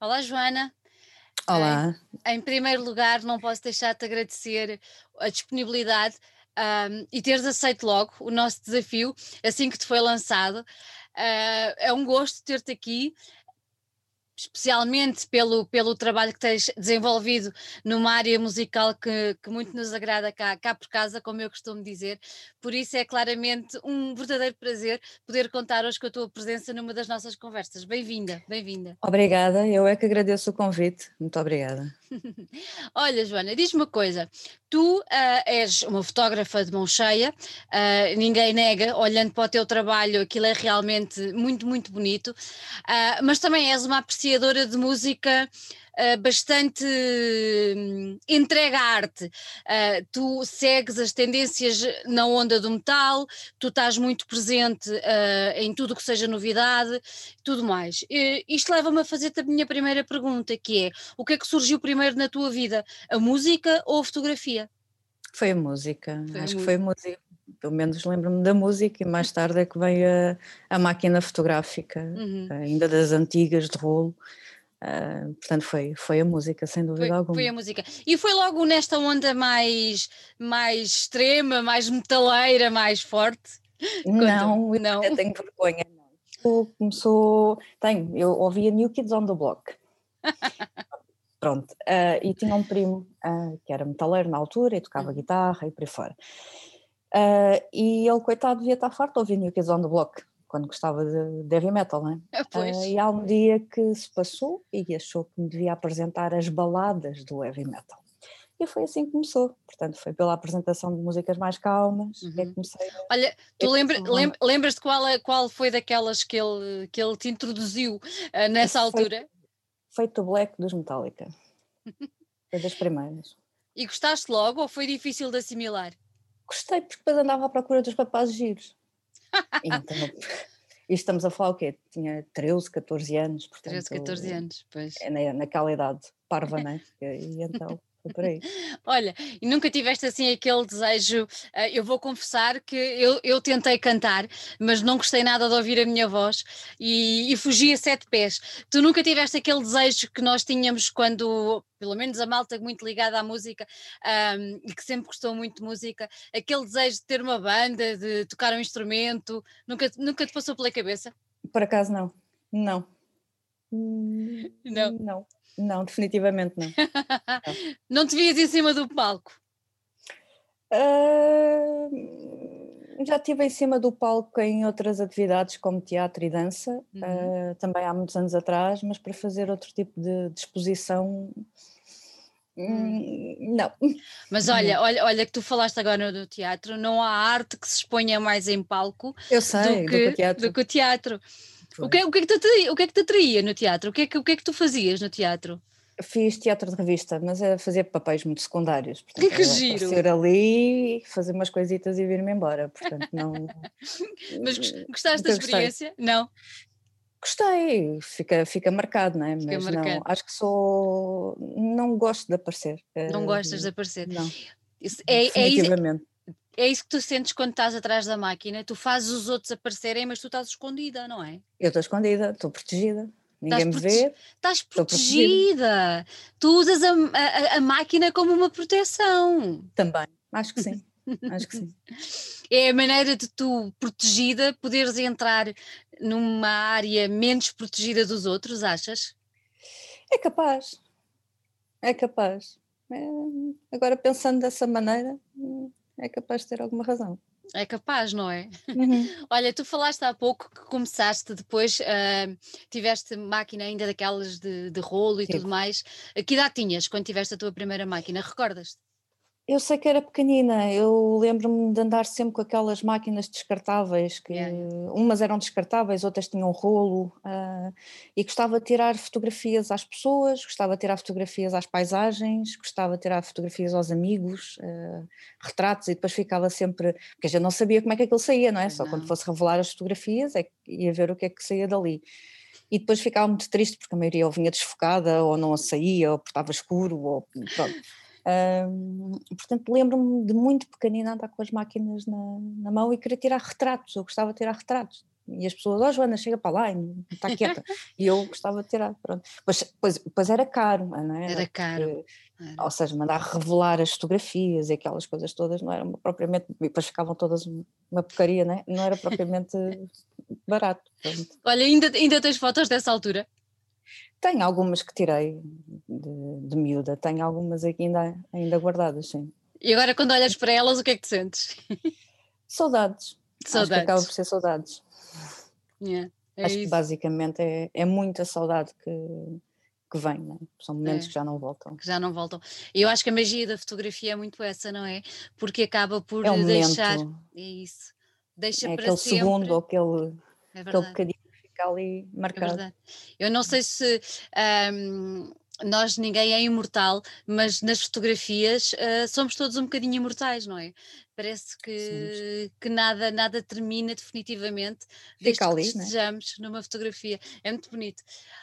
Olá, Joana. Olá. Em, em primeiro lugar, não posso deixar de agradecer a disponibilidade um, e teres aceito logo o nosso desafio assim que te foi lançado. Uh, é um gosto ter-te aqui especialmente pelo, pelo trabalho que tens desenvolvido numa área musical que, que muito nos agrada cá, cá por casa, como eu costumo dizer. Por isso é claramente um verdadeiro prazer poder contar hoje com a tua presença numa das nossas conversas. Bem-vinda, bem-vinda. Obrigada, eu é que agradeço o convite. Muito obrigada. Olha, Joana, diz-me uma coisa. Tu uh, és uma fotógrafa de mão cheia, uh, ninguém nega, olhando para o teu trabalho, aquilo é realmente muito, muito bonito, uh, mas também és uma apreciadora de música uh, bastante um, entregue à arte. Uh, tu segues as tendências na onda do metal, tu estás muito presente uh, em tudo que seja novidade, tudo mais. isto leva-me a fazer-te a minha primeira pergunta, que é, o que é que surgiu primeiro na tua vida, a música ou a fotografia? Foi a música, foi acho a que foi a música pelo menos lembro-me da música e mais tarde é que veio a, a máquina fotográfica, uhum. ainda das antigas de rolo, Uh, portanto, foi, foi a música, sem dúvida foi, alguma. Foi a música. E foi logo nesta onda mais, mais extrema, mais metaleira, mais forte? Não, não. Eu tenho vergonha. Não. Começou. Tenho, eu ouvia New Kids on the Block. Pronto, uh, e tinha um primo uh, que era metaleiro na altura e tocava guitarra e por aí fora. e ele, coitado, devia estar farto de ouvir New Kids on the Block quando gostava de, heavy metal, não é? Uh, e há um dia que se passou e achou que me devia apresentar as baladas do heavy metal. E foi assim que começou. Portanto, foi pela apresentação de músicas mais calmas uhum. que comecei. A... Olha, tu lembra, lembras-te qual, é, qual foi daquelas que ele, que ele te introduziu uh, nessa altura? Feito Black dos Metallica. foi das primeiras. E gostaste logo ou foi difícil de assimilar? Gostei, porque depois andava à procura dos papazes giros. Então, estamos a falar o quê? Tinha 13, 14 anos. Portanto, 13, 14 anos, pois. É na, naquela idade parva, né? E então por aí. Olha, e nunca tiveste assim aquele desejo, uh, eu vou confessar que eu, eu tentei cantar, mas não gostei nada de ouvir a minha voz e, e fugi a sete pés. Tu nunca tiveste aquele desejo que nós tínhamos quando, pelo menos a malta muito ligada à música um, e que sempre gostou muito de música, aquele desejo de ter uma banda, de tocar um instrumento, nunca, nunca te passou pela cabeça? Por acaso não, não. Não. Não. Não, definitivamente não. não te vias em cima do palco? Uh, já estive em cima do palco em outras atividades como teatro e dança, uhum. uh, também há muitos anos atrás, mas para fazer outro tipo de, de exposição hum. não. Mas olha, olha, olha que tu falaste agora do teatro, não há arte que se exponha mais em palco Eu sei, do, que, do que o teatro. Do que o teatro. O que, o, que é que te atraía, o que é que te atraía no teatro? O que, é que, o que é que tu fazias no teatro? Fiz teatro de revista, mas a fazer papéis muito secundários. Portanto, que giro! Ser ali, fazer umas coisitas e vir-me embora. Portanto, não. mas gostaste da experiência? Gostei. Não. Gostei, fica, fica marcado, não é? Fica mas marcado. não, acho que sou. Não gosto de aparecer. Não gostas de aparecer? Não. Isso, é, é, é isso que tu sentes quando estás atrás da máquina, tu fazes os outros aparecerem, mas tu estás escondida, não é? Eu estou escondida, estou protegida. Ninguém estás me vê. Estás protegida. Tu usas a, a, a, máquina como uma proteção. Também, acho que sim. acho que sim. É a maneira de tu, protegida, poderes entrar numa área menos protegida dos outros, achas? É capaz. É capaz. É, agora pensando dessa maneira, é capaz de ter alguma razão. É capaz, não é? Uhum. Olha, tu falaste há pouco que começaste depois, uh, tiveste máquina ainda daquelas de, de rolo e Sim. tudo mais. Que idade tinhas quando tiveste a tua primeira máquina? Recordas-te? Eu sei que era pequenina, eu lembro-me de andar sempre com aquelas máquinas descartáveis, que yeah. umas eram descartáveis, outras tinham rolo, uh, e gostava de tirar fotografias às pessoas, gostava de tirar fotografias às paisagens, gostava de tirar fotografias aos amigos, uh, retratos, e depois ficava sempre, porque a gente não sabia como é que aquilo saía, não é? Só não. quando fosse revelar as fotografias é que ia ver o que é que saía dali. E depois ficava muito triste porque a maioria ou vinha desfocada, ou não saía, ou porque estava escuro, ou pronto. Um, portanto, lembro-me de muito pequenina andar com as máquinas na, na, mão e querer tirar retratos. Eu gostava de tirar retratos e as pessoas, ó oh, Joana, chega para lá e está quieta. e eu gostava de tirar, pronto. Pois, pois, pois era caro, não é? Era caro. Era. Ou seja, mandar revelar as fotografias e aquelas coisas todas não era propriamente, e depois ficavam todas uma porcaria, não, é? não era propriamente barato. Pronto. Olha, ainda, ainda tens fotos dessa altura? Tenho algumas que tirei de, de miúda, tenho algumas aqui ainda, ainda guardadas, sim. E agora quando olhas para elas, o que é que te sentes? Saudades. Saudades. Acho que acaba por ser saudades. Yeah, é Acho isso. que basicamente é, é muita saudade que, que vem, né? são momentos é. que já não voltam. Que já não voltam. E eu acho que a magia da fotografia é muito essa, não é? Porque acaba por é um deixar. Momento. É isso. Deixa é para aquele sempre. segundo ou aquele, é aquele bocadinho fica ali é marcado. É eu não sei se. Um, nós ninguém é imortal, mas nas fotografias uh, somos todos um bocadinho imortais, não é? Parece que, que nada, nada termina definitivamente desde Fica ali, que estejamos né? numa fotografia. É muito bonito.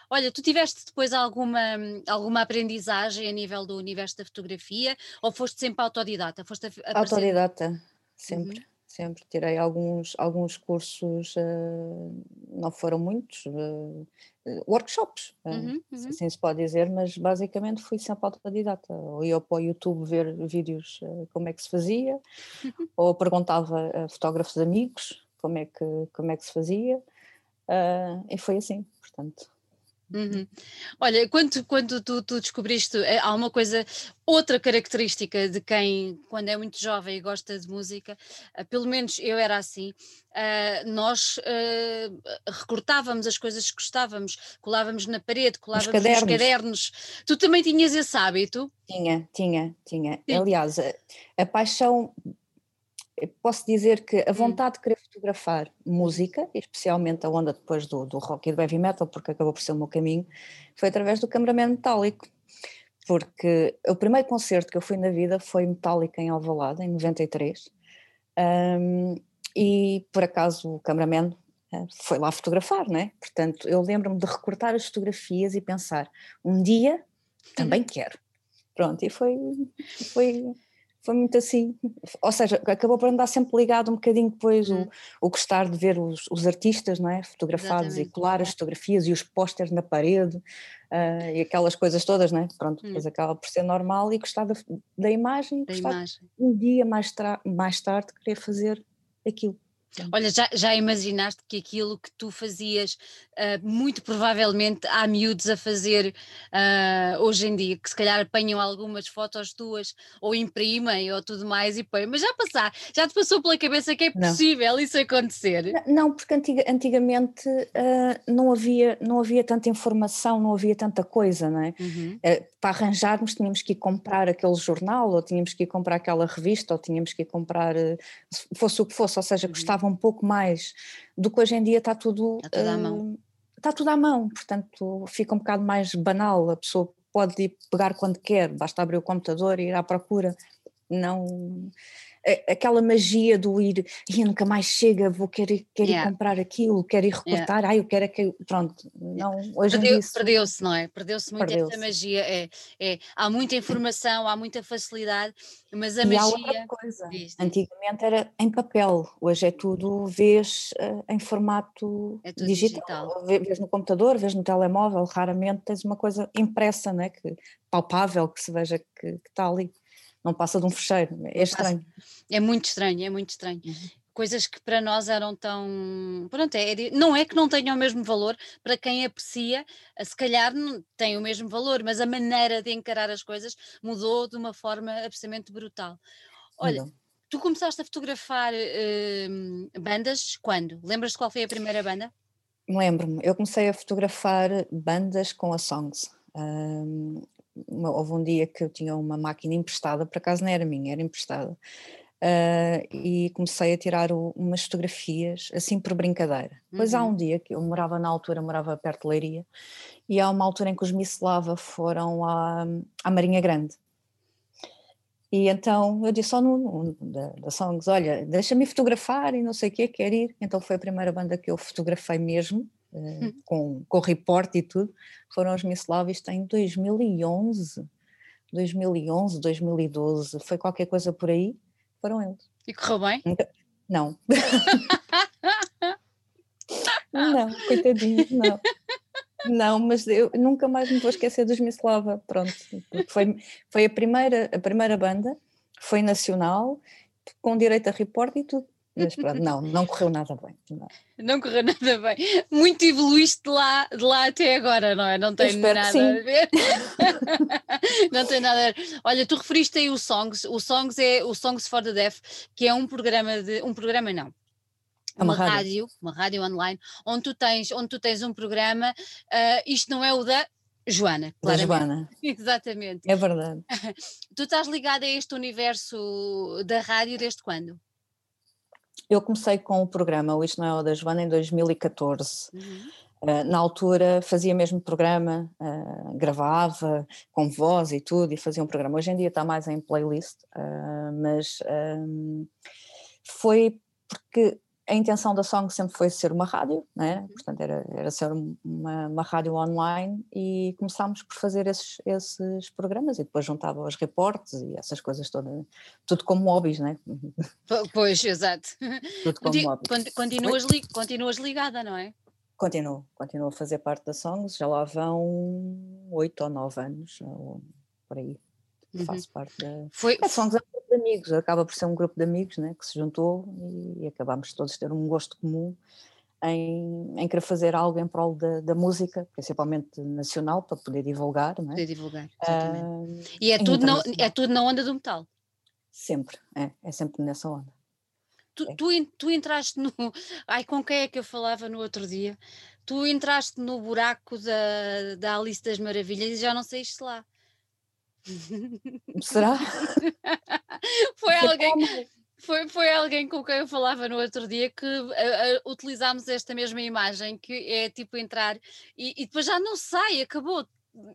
Olha, tu tiveste depois alguma, alguma aprendizagem a nível do universo da fotografia ou foste sempre autodidata? Foste a, a autodidata, sempre. Uhum sempre tirei alguns, alguns cursos, uh, não foram muitos, uh, workshops, uhum, uhum. assim se pode dizer, mas basicamente fui sempre autodidata. Ou ia para o YouTube ver vídeos como é que se fazia, ou perguntava a fotógrafos amigos como é que, como é que se fazia, e foi assim, portanto. Uhum. Olha, quando, quando tu, tu, descobriste, eh, há uma coisa, outra característica de quem, quando é muito jovem e gosta de música, uh, pelo menos eu era assim, uh, nós recortávamos as coisas que gostávamos, colávamos na parede, colávamos cadernos. nos cadernos. Tu também tinhas esse hábito? Tinha, tinha, tinha. Sim. Aliás, a, a paixão posso dizer que a hum. vontade de querer fotografar música, especialmente a onda depois do, do rock e do heavy metal, porque acabou por ser o meu caminho, foi através do cameraman metálico. Porque o primeiro concerto que eu fui na vida foi Metallica em Alvalade, em 93, um, e por acaso o cameraman eh, foi lá fotografar, né? Portanto, eu lembro-me de recortar as fotografias e pensar, um dia também quero. Pronto, e foi, foi foi muito assim, ou seja, acabou por andar sempre ligado um bocadinho depois o, uhum. o gostar de ver os, os artistas, não é? Fotografados Exatamente. e colar as fotografias e os pósteres na parede uh, e aquelas coisas todas, não é? Pronto, depois hum. acaba por ser normal e gostar da, da imagem, da imagem. um dia mais, mais tarde querer fazer aquilo. Olha, já, já imaginaste que aquilo que tu fazias, uh, muito provavelmente há miúdos a fazer uh, hoje em dia, que se calhar apanham algumas fotos tuas ou imprimem ou tudo mais e põem, mas já passar, já te passou pela cabeça que é possível não. isso acontecer? Não, porque antiga, antigamente uh, não, havia, não havia tanta informação, não havia tanta coisa, não é? Uhum. para arranjarmos tínhamos que ir comprar aquele jornal ou tínhamos que ir comprar aquela revista ou tínhamos que ir comprar, fosse o que fosse, ou seja, uhum. Um pouco mais do que hoje em dia está tudo, está tudo à mão. Uh, está tudo à mão, portanto fica um bocado mais banal, a pessoa pode ir pegar quando quer, basta abrir o computador e ir à procura. Não aquela magia do ir, e nunca mais chega, vou querer, quero yeah. ir comprar aquilo, quero ir recortar, yeah. ai, eu quero aquilo, pronto, não, hoje Perdeu, isso... Perdeu-se, não é? Perdeu-se muito Perdeu essa magia, é, é, há muita informação, há muita facilidade, mas a e magia... Há outra coisa, antigamente era em papel, hoje é tudo, vês uh, em formato é digital, digital. Vês no computador, vês no telemóvel, raramente tens uma coisa impressa, né, que, palpável, que se veja que, que está ali não passa de um fecheiro, é estranho. É muito estranho, é muito estranho. Uhum. Coisas que para nós eram tão. Pronto, é, não é que não tenham o mesmo valor, para quem aprecia, eh, se calhar não tem o mesmo valor, mas a maneira de encarar as coisas mudou de uma forma absolutamente brutal. Olha, Mudou. tu começaste a fotografar uh, bandas quando? Lembras-te qual foi a primeira banda? Lembro-me, eu comecei a fotografar bandas com a Songs. Um, houve um dia que eu tinha uma máquina emprestada, por acaso não era minha, era emprestada, uh, e comecei a tirar o, umas fotografias assim por brincadeira. Uhum. há um dia que eu morava na altura, morava perto de Leiria, e há uma altura em que os Miss Lava foram à, à Marinha Grande. E então eu disse ao Nuno, da, da Songs, olha, deixa-me fotografar e não sei o quê, quer ir. Então foi a primeira banda que eu fotografei mesmo, uh, com, com reporte e tudo, foram os Mislavis em 2011, 2011, 2012, foi qualquer coisa por aí, foram eles. E correu bem? Não. Não, coitadinho, não. Não, mas eu nunca mais me vou esquecer dos Mislava, pronto. Foi, foi a, primeira, a primeira banda, foi nacional, com direito a report e tudo. Mas pronto, não, não correu nada bem. Não. não correu nada bem. Muito evoluíste de lá, de lá até agora, não é? Não tem nada a ver. não tem nada a ver. Olha, tu referiste aí o Songs. O Songs é o Songs for the Deaf, que é um programa de. Um programa não é uma, uma rádio. rádio. uma rádio online, onde tu tens, onde tu tens um programa, uh, isto não é o da Joana, Da Joana. Exatamente. É verdade. tu estás ligada a este universo da rádio desde quando? Eu comecei com o programa O Isto Não é o da Joana em 2014. Uhum. Uh, na altura fazia mesmo programa, uh, gravava com voz e tudo, e fazia um programa. Hoje em dia está mais em playlist, uh, mas foi porque a intenção da Song sempre foi ser uma rádio, né? portanto era, era ser uma, uma rádio online e começámos por fazer esses, esses programas e depois juntava os reportes e essas coisas todas, tudo como hobbies, né? Pois, exato. Tudo como hobbies. Continuas, li, continuas ligada, não é? Continuo, continuo a fazer parte da Songs, já lá vão oito ou nove anos, por aí, uhum. faço parte da... Foi... A Songs é de amigos, acaba por ser um grupo de amigos né, que se juntou e, e acabámos todos ter um gosto comum em, em querer fazer algo em prol da, da, música, principalmente nacional, para poder divulgar. Não é? Poder divulgar, exatamente. Uh, e é tudo, na, é tudo na onda do metal? Sempre, é, é sempre nessa onda. Tu, é. tu, tu entraste no. Ai, com quem é que eu falava no outro dia? Tu entraste no buraco da, da Alice das Maravilhas e já não saíste lá. Será? foi alguém. Foi, foi alguém com quem eu falava no outro dia que uh, uh, utilizámos esta mesma imagem, que é tipo entrar e, e, depois já não sai, acabou.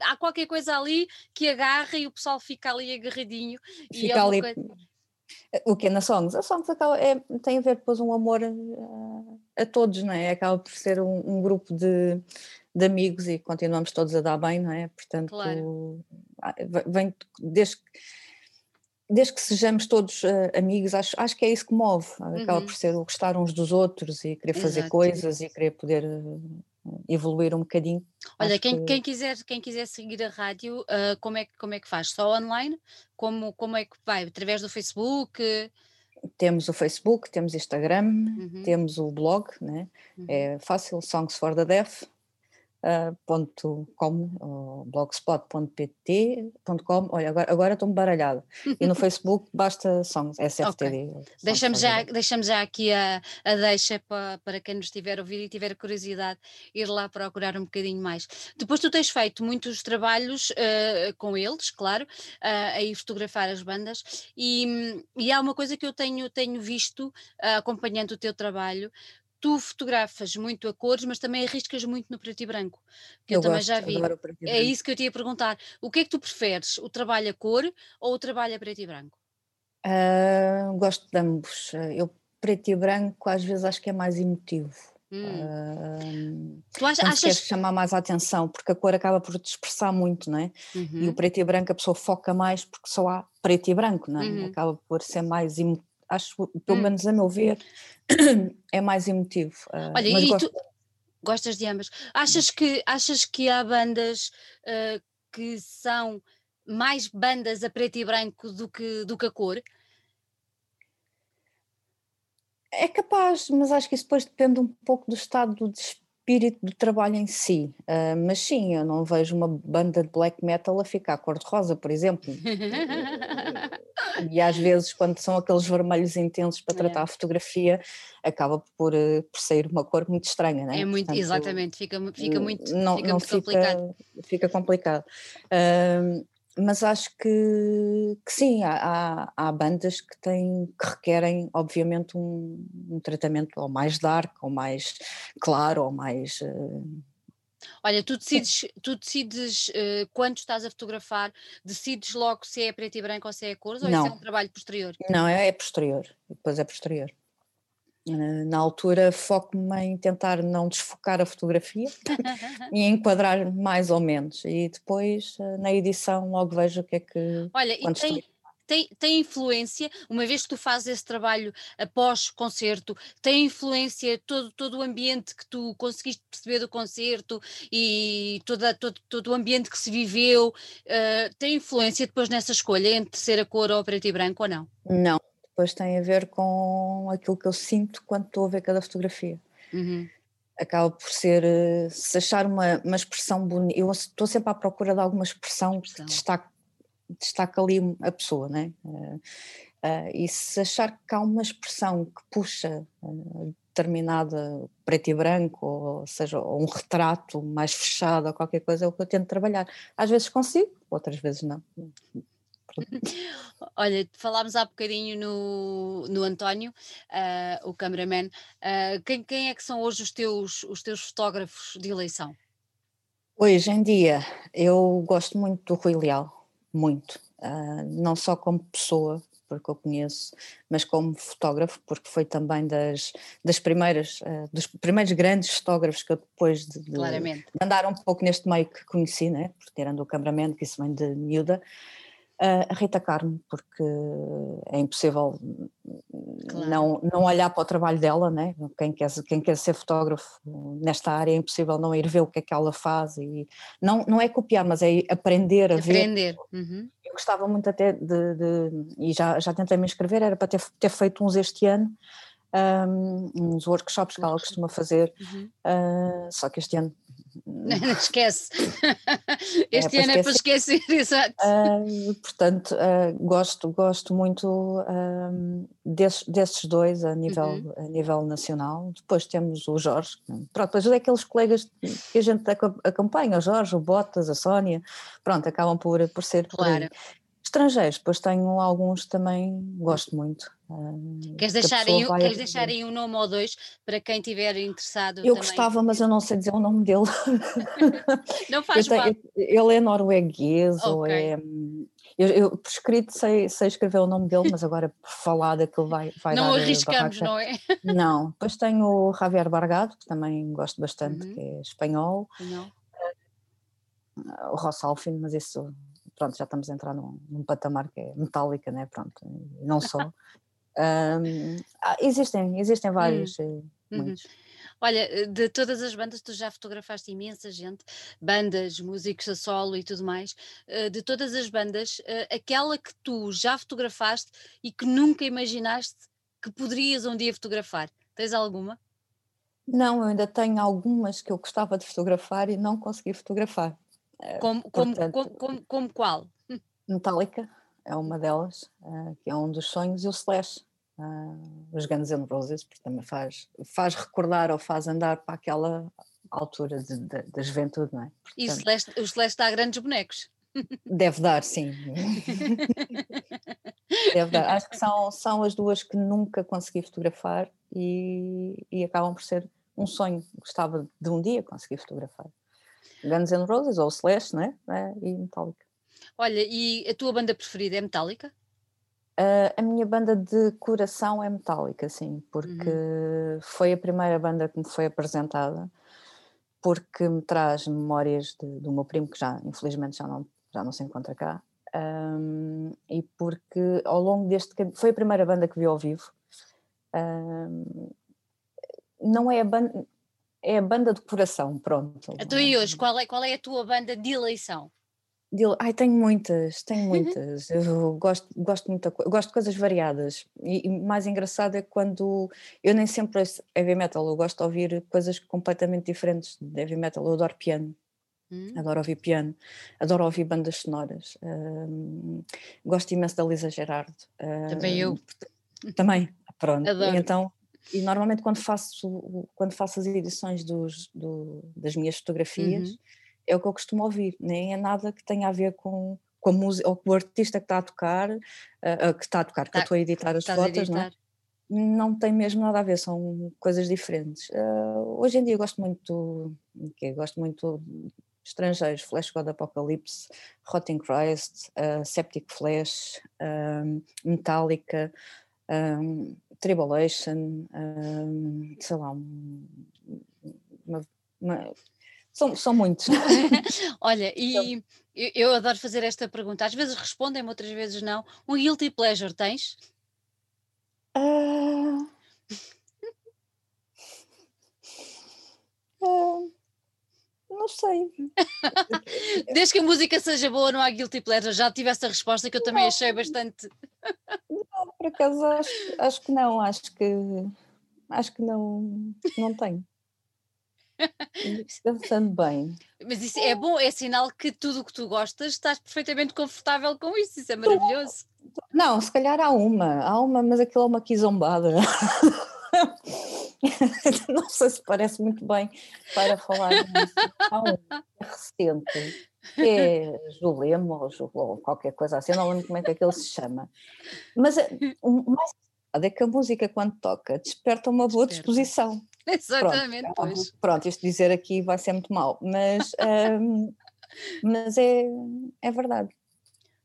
Há qualquer coisa ali que agarra e o pessoal fica ali agarradinho. Fica é ali. Coisa... O que é na Songs? A Songs acaba, é, tem a ver depois um amor a, a todos, não é? Acaba por ser um, um grupo de, de amigos e continuamos todos a dar bem, não é? Portanto, claro. Ah, vem desde, desde que sejamos todos uh, amigos, acho, acho que é isso que move, acaba uhum. por ser o gostar uns dos outros e querer fazer Exato. coisas e querer poder uh, evoluir um bocadinho. Olha, quem, que... quem, quiser, quem quiser seguir a rádio, uh, como, é, como é que faz? Só online? Como, como é que vai? Através do Facebook? Temos o Facebook, temos Instagram, uhum. temos o blog, né? Uhum. é fácil, Songs for the Deaf, .com, blogspot.pt.com, olha, agora, agora estou-me baralhado. E no Facebook basta songs, SFTD. Okay. Deixamos, já, deixamos já aqui a, a deixa para, para quem nos estiver a ouvir e tiver curiosidade, ir lá procurar um bocadinho mais. Depois tu tens feito muitos trabalhos uh, com eles, claro, uh, aí fotografar as bandas, e, e há uma coisa que eu tenho, tenho visto, uh, acompanhando o teu trabalho, tu fotografas muito a cores, mas também arriscas muito no preto e branco, que eu, eu também já vi. É isso que eu te ia perguntar. O que é que tu preferes? O trabalho a cor ou o trabalho a preto e branco? Uh, gosto de ambos. Eu preto e branco às vezes acho que é mais emotivo. Hum. Uh, tu achas, achas... chamar mais a atenção, porque a cor acaba por te expressar muito, não é? Uhum. E o uhum. preto e branco a pessoa foca mais porque só há preto e branco, não é? Uhum. Acaba por ser mais emotivo acho, pelo hum. menos a meu ver, é mais emotivo. Uh, Olha, e gosto... tu gostas de ambas. Achas que, achas que há bandas uh, que são mais bandas a preto e branco do que, do que a cor? É capaz, mas acho que isso depois depende um pouco do estado de espírito do trabalho em si. Uh, mas sim, eu não vejo uma banda de black metal a ficar cor-de-rosa, por exemplo. e às vezes, quando são aqueles vermelhos intensos para tratar é. a fotografia, acaba por, eh, por sair uma cor muito estranha, não é? É muito, Portanto, exatamente, fica, fica muito, não, fica não muito fica, complicado. Fica complicado. Mas acho que, que sim, há, há, bandas que têm que requerem obviamente um, um, tratamento ou mais dark, ou mais claro, ou mais uh... Olha, tu decides, tu decides uh, quando estás a fotografar, decides logo se é preto e branco ou se é cores, ou Não. isso é um trabalho posterior? Não, é, é posterior, depois é posterior. Na altura foco-me em tentar não desfocar a fotografia e enquadrar mais ou menos e depois eh, na edição logo vejo o que é que olha e tem, tem, tem influência, uma vez que tu fazes esse trabalho após concerto, tem influência todo, todo o ambiente que tu conseguiste perceber do concerto e toda, todo, todo o ambiente que se viveu, uh, tem influência depois nessa escolha entre ser a cor ou preto e branco ou não? Não, depois tem a ver com aquilo que eu sinto quando estou a ver cada fotografia. Uhum acaba por ser, eh, se achar uma, uma expressão bonita, eu estou sempre à procura de alguma expressão, expressão. que destaque, destaque ali a pessoa, né? Uh, uh, e se achar que há uma expressão que puxa uh, determinada preto e branco, ou seja, ou um retrato mais fechado ou qualquer coisa, é o que eu tento trabalhar. Às vezes consigo, outras vezes não. Olha, falámos há bocadinho no, no António, uh, o cameraman. Uh, quem, quem é que são hoje os teus, os teus fotógrafos de eleição? Hoje em dia, eu gosto muito do Rui Leal, muito. Uh, não só como pessoa, porque eu conheço, mas como fotógrafo, porque foi também das, das primeiras, uh, dos primeiros grandes fotógrafos que eu depois de, de, de, andar um pouco neste meio que conheci, né? porque tirando o cameraman, que isso vem de miúda, a Rita Carmo, porque é impossível claro. não, não olhar para o trabalho dela, né? quem, quer, quem quer ser fotógrafo nesta área é impossível não ir ver o que é que ela faz e não, não é copiar, mas é aprender a aprender. ver. Uhum. Eu gostava muito até de, de, e já, já tentei me inscrever, era para ter, ter feito uns este ano, um, uns workshops que ela costuma fazer, uhum. uh, só que este ano não, esquece. Este é, ano é para esquecer, exato. Uh, portanto, uh, gosto, gosto muito uh, desses, desses dois a nível, uhum. a nível nacional. Depois temos o Jorge, pronto, depois é aqueles colegas que a gente acompanha, o Jorge, o Botas, a Sónia, pronto, acabam por, por ser claro. Por Estrangeiros, depois tenho alguns também, gosto muito. Queres deixar, aí, queres deixar aí um nome ou dois para quem estiver interessado? Eu também. gostava, mas eu não sei dizer o nome dele. não faz mal. Ele é norueguês okay. ou é. Eu, eu, por escrito sei, sei escrever o nome dele, mas agora por falar daquilo vai, vai não dar. Não arriscamos, não é? Não. Depois tenho o Javier Bargado, que também gosto bastante, uhum. que é espanhol. Não. O Ross Alfin, mas isso pronto, já estamos a entrar num, num patamar que é metálica, né? Pronto, não só. um, ah, existem, existem vários, hum. Eh, muitos. Uhum. Olha, eh, de todas as bandas, tu já fotografaste imensa gente, bandas, músicos a solo e tudo mais. Eh, de todas as bandas, aquela que tu já fotografaste e que nunca imaginaste que poderias um dia fotografar, tens alguma? Não, eu ainda tenho algumas que eu gostava de fotografar e não consegui fotografar. Eh, como, Portanto, como, como, como, qual? Metallica é uma delas, uh, que é um dos sonhos, e o Slash, uh, os Guns N' Roses, porque também faz, faz recordar ou faz andar para aquela altura da juventude, não é? Portanto, e o Slash, o Slash dá grandes bonecos. Deve dar, sim. Deve dar. Acho que são, são as duas que nunca consegui fotografar e, e acabam por ser um sonho. Gostava de um dia conseguir fotografar. Guns N' Roses ou Slash, né? É, e Metallica. Olha, e a tua banda preferida é Metallica? Uh, a minha banda de coração é Metallica, sim, porque uhum. foi a primeira banda que me foi apresentada, porque me traz memórias de, do meu primo, que já, infelizmente, já não, já não se encontra cá, um, e porque ao longo deste foi a primeira banda que vi ao vivo. Um, não é a banda, é a banda de coração, pronto. Então e hoje, qual é, qual é a tua banda de eleição? De, ai, tenho muitas, tenho muitas. eu gosto, gosto, muito, gosto de coisas variadas. E, e mais engraçado é quando eu nem sempre ouço heavy metal, eu gosto de ouvir coisas completamente diferentes de heavy metal. Eu adoro piano. Hum. Adoro ouvir piano, adoro ouvir bandas sonoras, um, gosto imenso da Lisa Gerardo. Também eu. Também, pronto. Adoro. então e normalmente quando faço, quando faço as edições dos, do, das minhas fotografias, uhum. é o que eu costumo ouvir, nem é nada que tenha a ver com, com a música, ou com o artista que está a tocar, uh, que está a tocar, que tá, eu estou a editar as fotos, não é? não tem mesmo nada a ver, são coisas diferentes. Uh, hoje em dia eu gosto muito, okay, gosto muito estrangeiros, Flash God Apocalypse, Rotting Christ, uh, Septic Flash, Metallica, um, Tribulation, um, sei lá, uma, uma, São, são muitos. Olha, e eu, eu, adoro fazer esta pergunta. Às vezes respondem, outras vezes não. Um guilty pleasure tens? Uh... uh... Não sei. Desde que a música seja boa, não há guilty pleasure. Já tive essa resposta que eu também não. achei bastante. Não, por acaso acho, acho que não, acho que acho que não, não tenho. Pensando bem. Mas isso é bom, é sinal que tudo o que tu gostas estás perfeitamente confortável com isso, isso é maravilhoso. Não, se calhar há uma, há uma, mas aquilo é uma quizombada. não sei se parece muito bem para falar. Há uma recente, que é Julema ou, ou qualquer coisa assim, não lembro como é que aquilo se chama. Mas eh, o mais é que a música, quando toca, desperta uma boa desperta. disposição. Exatamente, pronto, pois. Pronto, isto dizer aqui vai ser muito mal, mas, um, mas é, é verdade.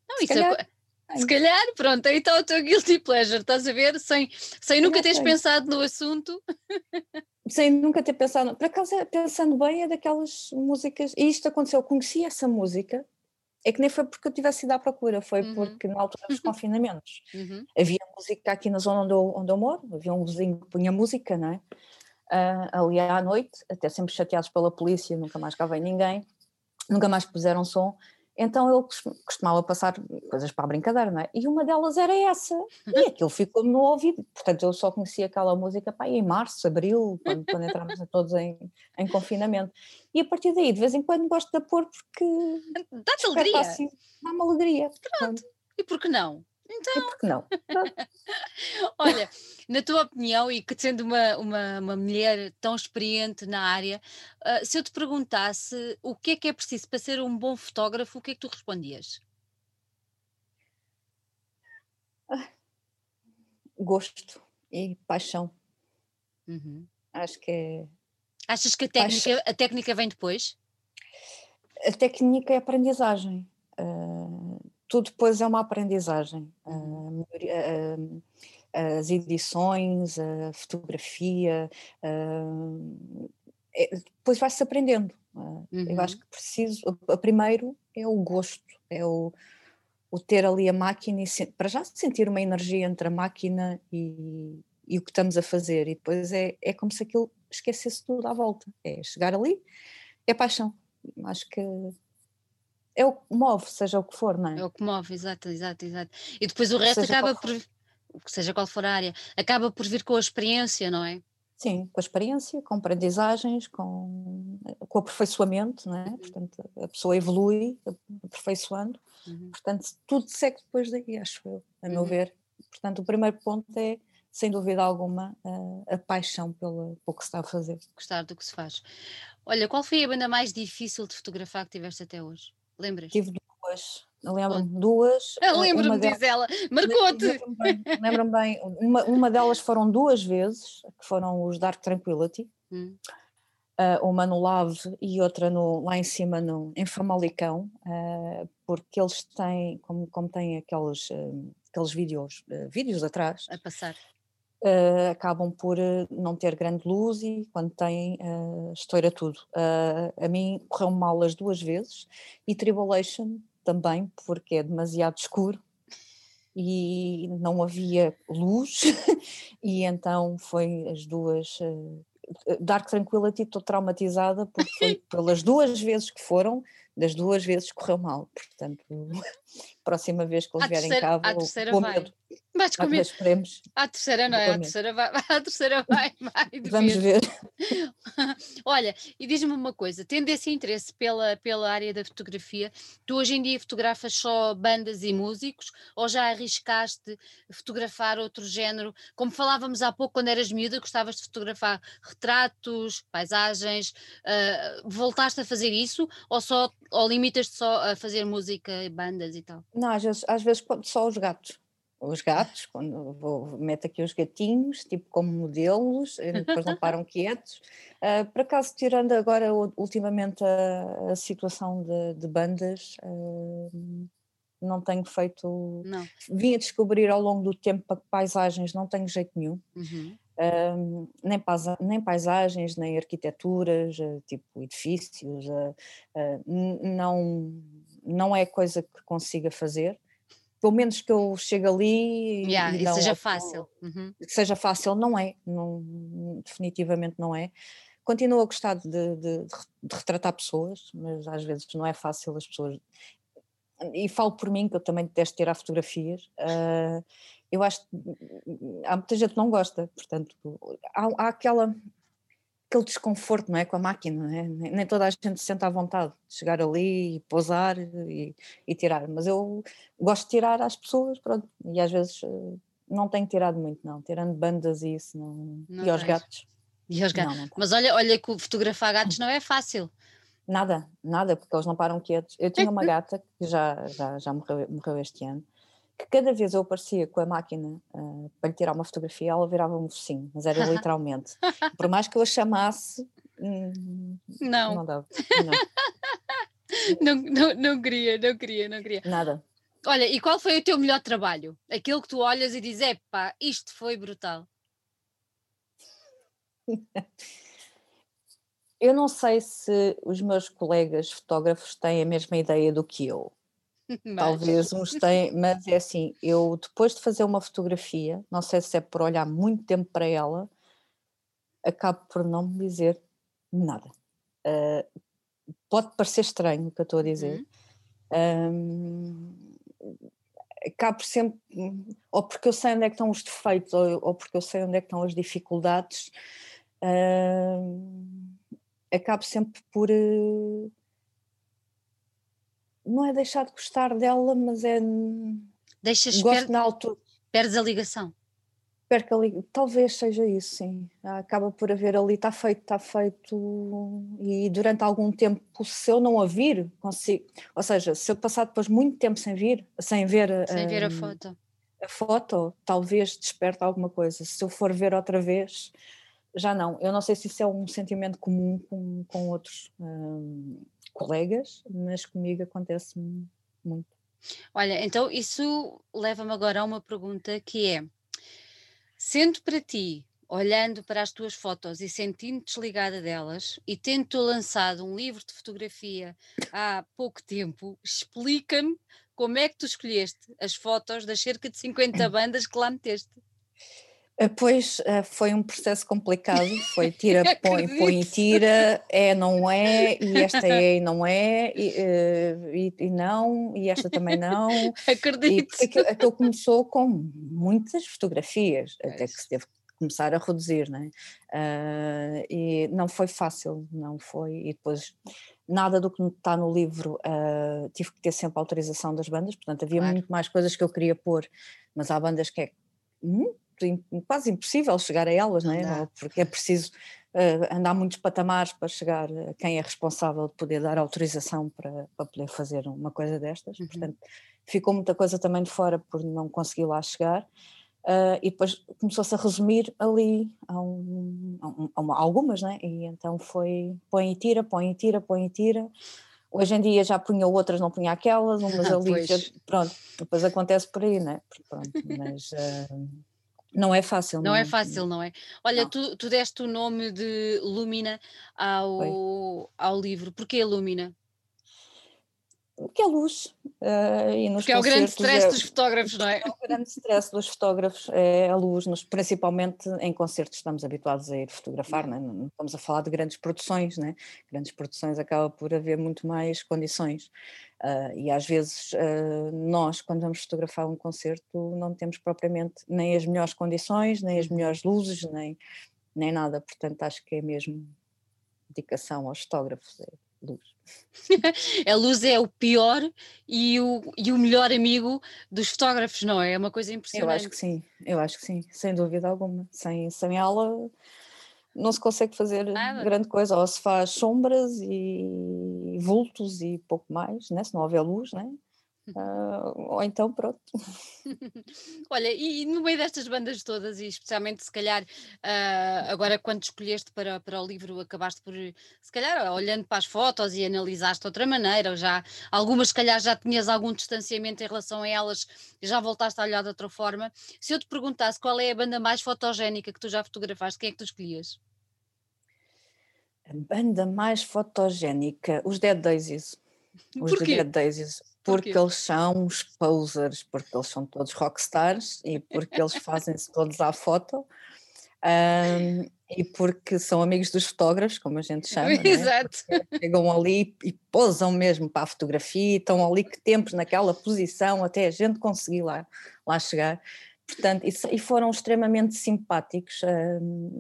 Não, se, calhar, é, se calhar, pronto, aí está o teu guilty pleasure, estás a ver? Sem, sem nunca teres pensado no assunto. Sem nunca ter pensado, por acaso, pensando bem, é daquelas músicas, e isto aconteceu, eu conheci essa música é que nem foi porque eu tivesse ido à procura, foi uhum. porque na altura dos confinamentos uhum. havia música aqui na zona onde eu, onde eu moro, havia um vizinho que punha música, não é? Uh, ali à noite, até sempre chateados pela polícia, nunca mais cá vem ninguém, nunca mais puseram som, então ele costumava passar coisas para a brincadeira, não é? E uma delas era essa, e aquilo ficou-me no ouvido. Portanto, eu só conhecia aquela música pá, em março, abril, quando, quando entramos todos em, em, confinamento. E a partir daí, de vez em quando, gosto de pôr porque. Dá-te alegria. Assim, dá-me alegria. Pronto. E por que não? Então. E por que não? Olha, na tua opinião, e que sendo uma, uma, uma mulher tão experiente na área, uh, se eu te perguntasse o que é que é preciso para ser um bom fotógrafo, o que é que tu respondias? Gosto e paixão. Uhum. Acho que é. Achas que a técnica, a técnica vem depois? A técnica é aprendizagem. Uh, tudo depois é uma aprendizagem. Uh, uh, as edições, a fotografia, é, depois vai-se aprendendo. Uhum. Eu acho que preciso, a primeiro é o gosto, é o, o ter ali a máquina e para já sentir uma energia entre a máquina e, e o que estamos a fazer, e depois é, é como se aquilo esquecesse tudo à volta. É chegar ali, é paixão. Acho que é o que move, seja o que for, não é? É o que move, exato, exato, exato. E depois o resto seja acaba por, seja qual for a área, acaba por vir com a experiência, não é? Sim, com a experiência, com aprendizagens, com, com o aperfeiçoamento, não é? Uhum. Portanto, a pessoa evolui aperfeiçoando, uhum. portanto, tudo segue depois daí, acho eu, a meu uhum. ver. Portanto, o primeiro ponto é, sem dúvida alguma, a, a paixão pelo, pelo que se está a fazer. Gostar do que se faz. Olha, qual foi a banda mais difícil de fotografar que tiveste até hoje? Lembras? Tive duas. Lembro-me duas. Eu lembro-me, diz delas, ela. Marcou-te. Lembro-me bem. Lembro bem. Uma, uma delas foram duas vezes, que foram os Dark Tranquility. Hum. Uh, uma no Lave e outra no, lá em cima no, em Famalicão, uh, porque eles têm, como, como têm aqueles, uh, aqueles vídeos, vídeos atrás. A passar uh, acabam por uh, não ter grande luz e quando têm uh, estoura tudo. a mim correu mal as duas vezes e Tribulation também, porque é demasiado escuro e não havia luz e então foi as duas Dark Tranquility estou traumatizada porque foi pelas duas vezes que foram das duas vezes correu mal portanto próxima vez que eles vierem cá vou, vou medo Vais comer. Mas esperemos. À terceira não é? À terceira vai, à terceira vai, vai Vamos ver. Olha, e diz-me uma coisa, tendo esse interesse pela, pela área da fotografia, tu hoje em dia fotografas só bandas e músicos ou já arriscaste fotografar outro género? Como falávamos há pouco, quando eras miúda, gostavas de fotografar retratos, paisagens, uh, voltaste a fazer isso ou só ou limitas-te só a fazer música, bandas e Não, às vezes, às vezes só os gatos os gatos, quando vou, meto aqui os gatinhos, tipo como modelos, depois não param quietos. Uh, por acaso, tirando agora ultimamente a, a situação de, de bandas, uh, não tenho feito. Não. Vim a descobrir ao longo do tempo paisagens, não tenho jeito nenhum. Uhum. uh, nem, nem, paisagens, nem arquiteturas, uh, tipo edifícios, uh, não, não é coisa que consiga fazer. Pelo menos que eu chegue ali yeah, e, e seja fácil. Uhum. Que seja fácil, não é, não, definitivamente não é. Continuo a gostar de, de, de, retratar pessoas, mas às vezes não é fácil as pessoas. E falo por mim, que eu também detesto tirar fotografias. Uh, eu acho que há muita gente que não gosta, portanto, há, há aquela, aquele desconforto, não é? Com a máquina, é? Nem toda a gente se sente à vontade de chegar ali e pousar e, e tirar, mas eu gosto de tirar às pessoas, pronto, e às vezes eh, não tenho tirado muito, não, tirando bandas e isso, não, não e aos gatos. E aos gatos. Não, não mas olha, olha que fotografar gatos não é fácil. Nada, nada, porque eles não param quietos. Eu tinha uma gata que já, já, já morreu, morreu este ano, que cada vez eu aparecia com a máquina uh, para lhe tirar uma fotografia, ela virava um focinho, mas era literalmente. Por mais que eu a chamasse, hum, não. Não dava. Não. não, não, não queria, não queria, não queria. Nada. Olha, e qual foi o teu melhor trabalho? Aquele que tu olhas e dizes, epá, isto foi brutal. Eu não sei se os meus colegas fotógrafos têm a mesma ideia do que eu. Mas... Talvez uns têm, mas é assim, eu depois de fazer uma fotografia, não sei se é por olhar muito tempo para ela, acabo por não me dizer nada. Uh, pode parecer estranho o que eu estou a dizer. Uhum. Um, acabo sempre, ou porque eu sei onde é que estão os defeitos, ou, ou porque eu sei onde é que estão as dificuldades, uh, acabo sempre por. Uh, não é deixar de gostar dela, mas é. Deixas gosto per... na altura. Perdes a ligação. Perca ali, talvez seja isso, sim. Acaba por haver ali, está feito, está feito, e durante algum tempo, se eu não a vir, consigo, ou seja, se eu passar depois muito tempo sem vir, sem ver, sem um, ver a foto, a foto, talvez desperte alguma coisa. Se eu for ver outra vez, já não. Eu não sei se isso é um sentimento comum com, com outros um, colegas, mas comigo acontece muito. Olha, então isso leva-me agora a uma pergunta que é Sendo para ti, olhando para as tuas fotos e sentindo-te desligada delas e tendo lançado um livro de fotografia há pouco tempo, explica-me como é que tu escolheste as fotos das cerca de 50 bandas que lá meteste. Ah, pois ah, foi um processo complicado, foi tira, põe, põe e tira, é, não é, e esta é e não é, e, ah, e, e não, e esta também não. Acredito. E aquilo, aquilo começou com muitas fotografias, é até que se teve que começar a reduzir, né? Uh, e não foi fácil, não foi, e depois nada do que está no livro uh, tive que ter sempre a autorização das bandas, portanto havia claro. muito mais coisas que eu queria pôr, mas há bandas que é hum, quase impossível chegar a elas, não é? Porque é preciso uh, andar muitos patamares para chegar a quem é responsável de poder dar autorização para, para poder fazer uma coisa destas. Uhum. Portanto, ficou muita coisa também de fora por não conseguir lá chegar. Uh, e depois começou-se a resumir ali a, um, a, um, a algumas, né? E então foi põe e tira, põe e tira, põe e tira. Hoje em dia já punha outras, não punha aquelas, umas ali, já, pronto, depois acontece por aí, né? Pronto, mas uh, não é fácil. Não, é não é fácil, não é? Olha, não. Tu, tu deste o nome de Lumina ao, ao livro. Porquê Lumina? que é luz. Uh, e nos que é o grande stress é, dos fotógrafos, não é? É o grande stress dos fotógrafos, é a luz, nos, principalmente em concertos estamos habituados a ir fotografar, não, é? não estamos a falar de grandes produções, né? grandes produções acaba por haver muito mais condições uh, e às vezes uh, nós quando vamos fotografar um concerto não temos propriamente nem as melhores condições, nem as uhum. melhores luzes, nem, nem nada, portanto acho que é mesmo dedicação aos fotógrafos, é luz. a luz é o pior e o, e o melhor amigo dos fotógrafos, não é? É uma coisa impressionante. Eu acho que sim, eu acho que sim, sem dúvida alguma. Sem, sem ela não se consegue fazer Nada. grande coisa, ou se faz sombras e vultos e pouco mais, né? se não houver luz, né? Uh, ou então pronto. Olha, e, no meio destas bandas todas, e especialmente se calhar uh, agora quando escolheste para, para o livro, acabaste por, se calhar, olhando para as fotos e analisaste de outra maneira, ou já algumas se calhar já tinhas algum distanciamento em relação a elas e já voltaste a olhar de outra forma. Se eu te perguntasse qual é a banda mais fotogénica que tu já fotografaste, quem é que tu escolhias? A banda mais fotogénica, os Dead Daisies. Os Dead Daisies porque eles são os posers, porque eles são todos rockstars e porque eles fazem-se todos à foto um, e porque são amigos dos fotógrafos, como a gente chama. É? Exato. É? Chegam ali e posam mesmo para a fotografia, estão ali que tempos naquela posição até a gente conseguir lá, lá chegar. Portanto, e, foram extremamente simpáticos.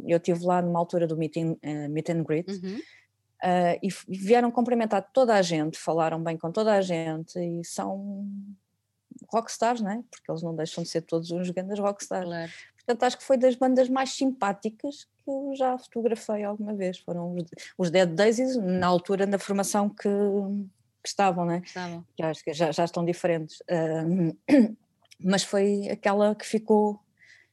eu estive lá numa altura do meet, uh, meet and greet. Uhum Uh, e vieram cumprimentar toda a gente, falaram bem com toda a gente e são rockstars, não é? Porque eles não deixam de ser todos uns grandes rockstars. Claro. Portanto, acho que foi das bandas mais simpáticas que eu já fotografei alguma vez. Foram os, os Dead Daisies, na altura da formação que, que estavam, não é? Estavam. Que acho que já, já estão diferentes. Uh, mas foi aquela que ficou,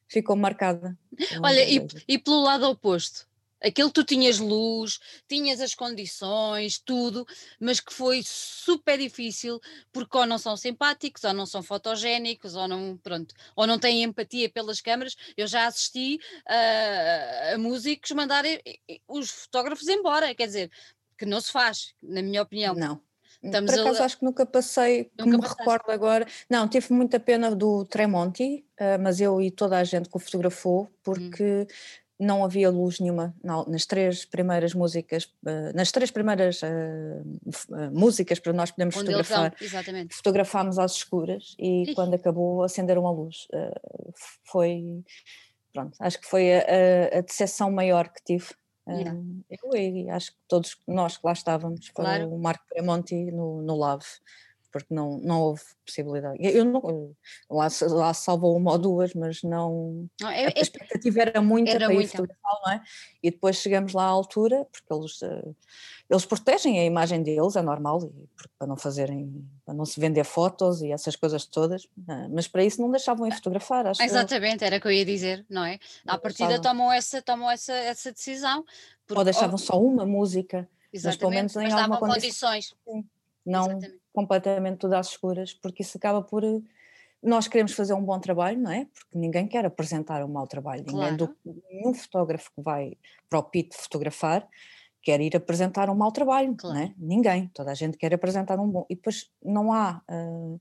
ficou marcada. Olha, e, e pelo lado oposto, Aquele tu tinhas luz, tinhas as condições, tudo, mas que foi super difícil porque ou não são simpáticos, ou não são fotogénicos, ou não, pronto, ou não têm empatia pelas câmaras. Eu já assisti uh, a músicos mandarem os fotógrafos embora, quer dizer, que não se faz, na minha opinião. Não. Estamos Por acaso a... acho que nunca passei, nunca me passaste. recordo agora. Não, tive muita pena do Tremonti, uh, mas eu e toda a gente que o fotografou, hum. porque não havia luz nenhuma nas três primeiras músicas, eh, nas três primeiras uh, músicas para nós podermos Onde fotografar, fotografámos às escuras e Ixi. quando acabou acenderam a luz. Uh, foi, pronto, acho que foi a, a decepção maior que tive. Yeah. Uh, eu e acho que todos nós que lá estávamos, claro. o Marco Premonti no, no Lave, porque não, não houve possibilidade. Eu não, lá, lá salvou uma ou duas, mas não. não é, a é expectativa era muita era para fotografar, não é? E depois chegamos lá à altura, porque eles, uh, eles protegem a imagem deles, é normal, e, para não fazerem, para não se vender fotos e essas coisas todas, uh, mas para isso não deixavam ir fotografar. Acho Exatamente, era o que eu ia dizer, não é? À partida tomam essa, tomam essa, essa decisão. Porque, ou deixavam só uma música. Exatamente, mas pelo menos em mas alguma condições. Não. Exatamente completamente tudo às escuras, porque isso acaba por. Eh, nós queremos fazer um bom trabalho, não é? Porque ninguém quer apresentar um mau trabalho. Ninguém, claro. do, nenhum fotógrafo que vai para o PIT fotografar quer ir apresentar um mau trabalho, claro. não é? Ninguém. Toda a gente quer apresentar um bom. E depois não há. Uh,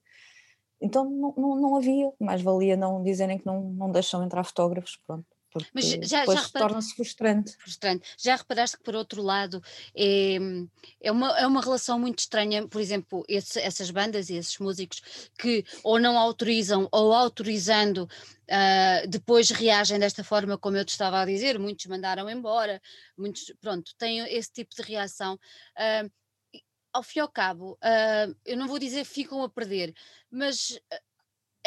então não, não, não, havia, mais valia não dizerem que não, não deixam entrar fotógrafos, pronto porque Mas já, depois já torna-se frustrante. frustrante. Já reparaste que, por outro lado, é, é, uma, é uma relação muito estranha, por exemplo, esse, essas bandas e esses músicos que ou não autorizam ou autorizando uh, depois reagem desta forma, como eu te estava a dizer, muitos mandaram embora, muitos, pronto, têm esse tipo de reação. Uh, ao fim e ao cabo, uh, eu não vou dizer ficam a perder, mas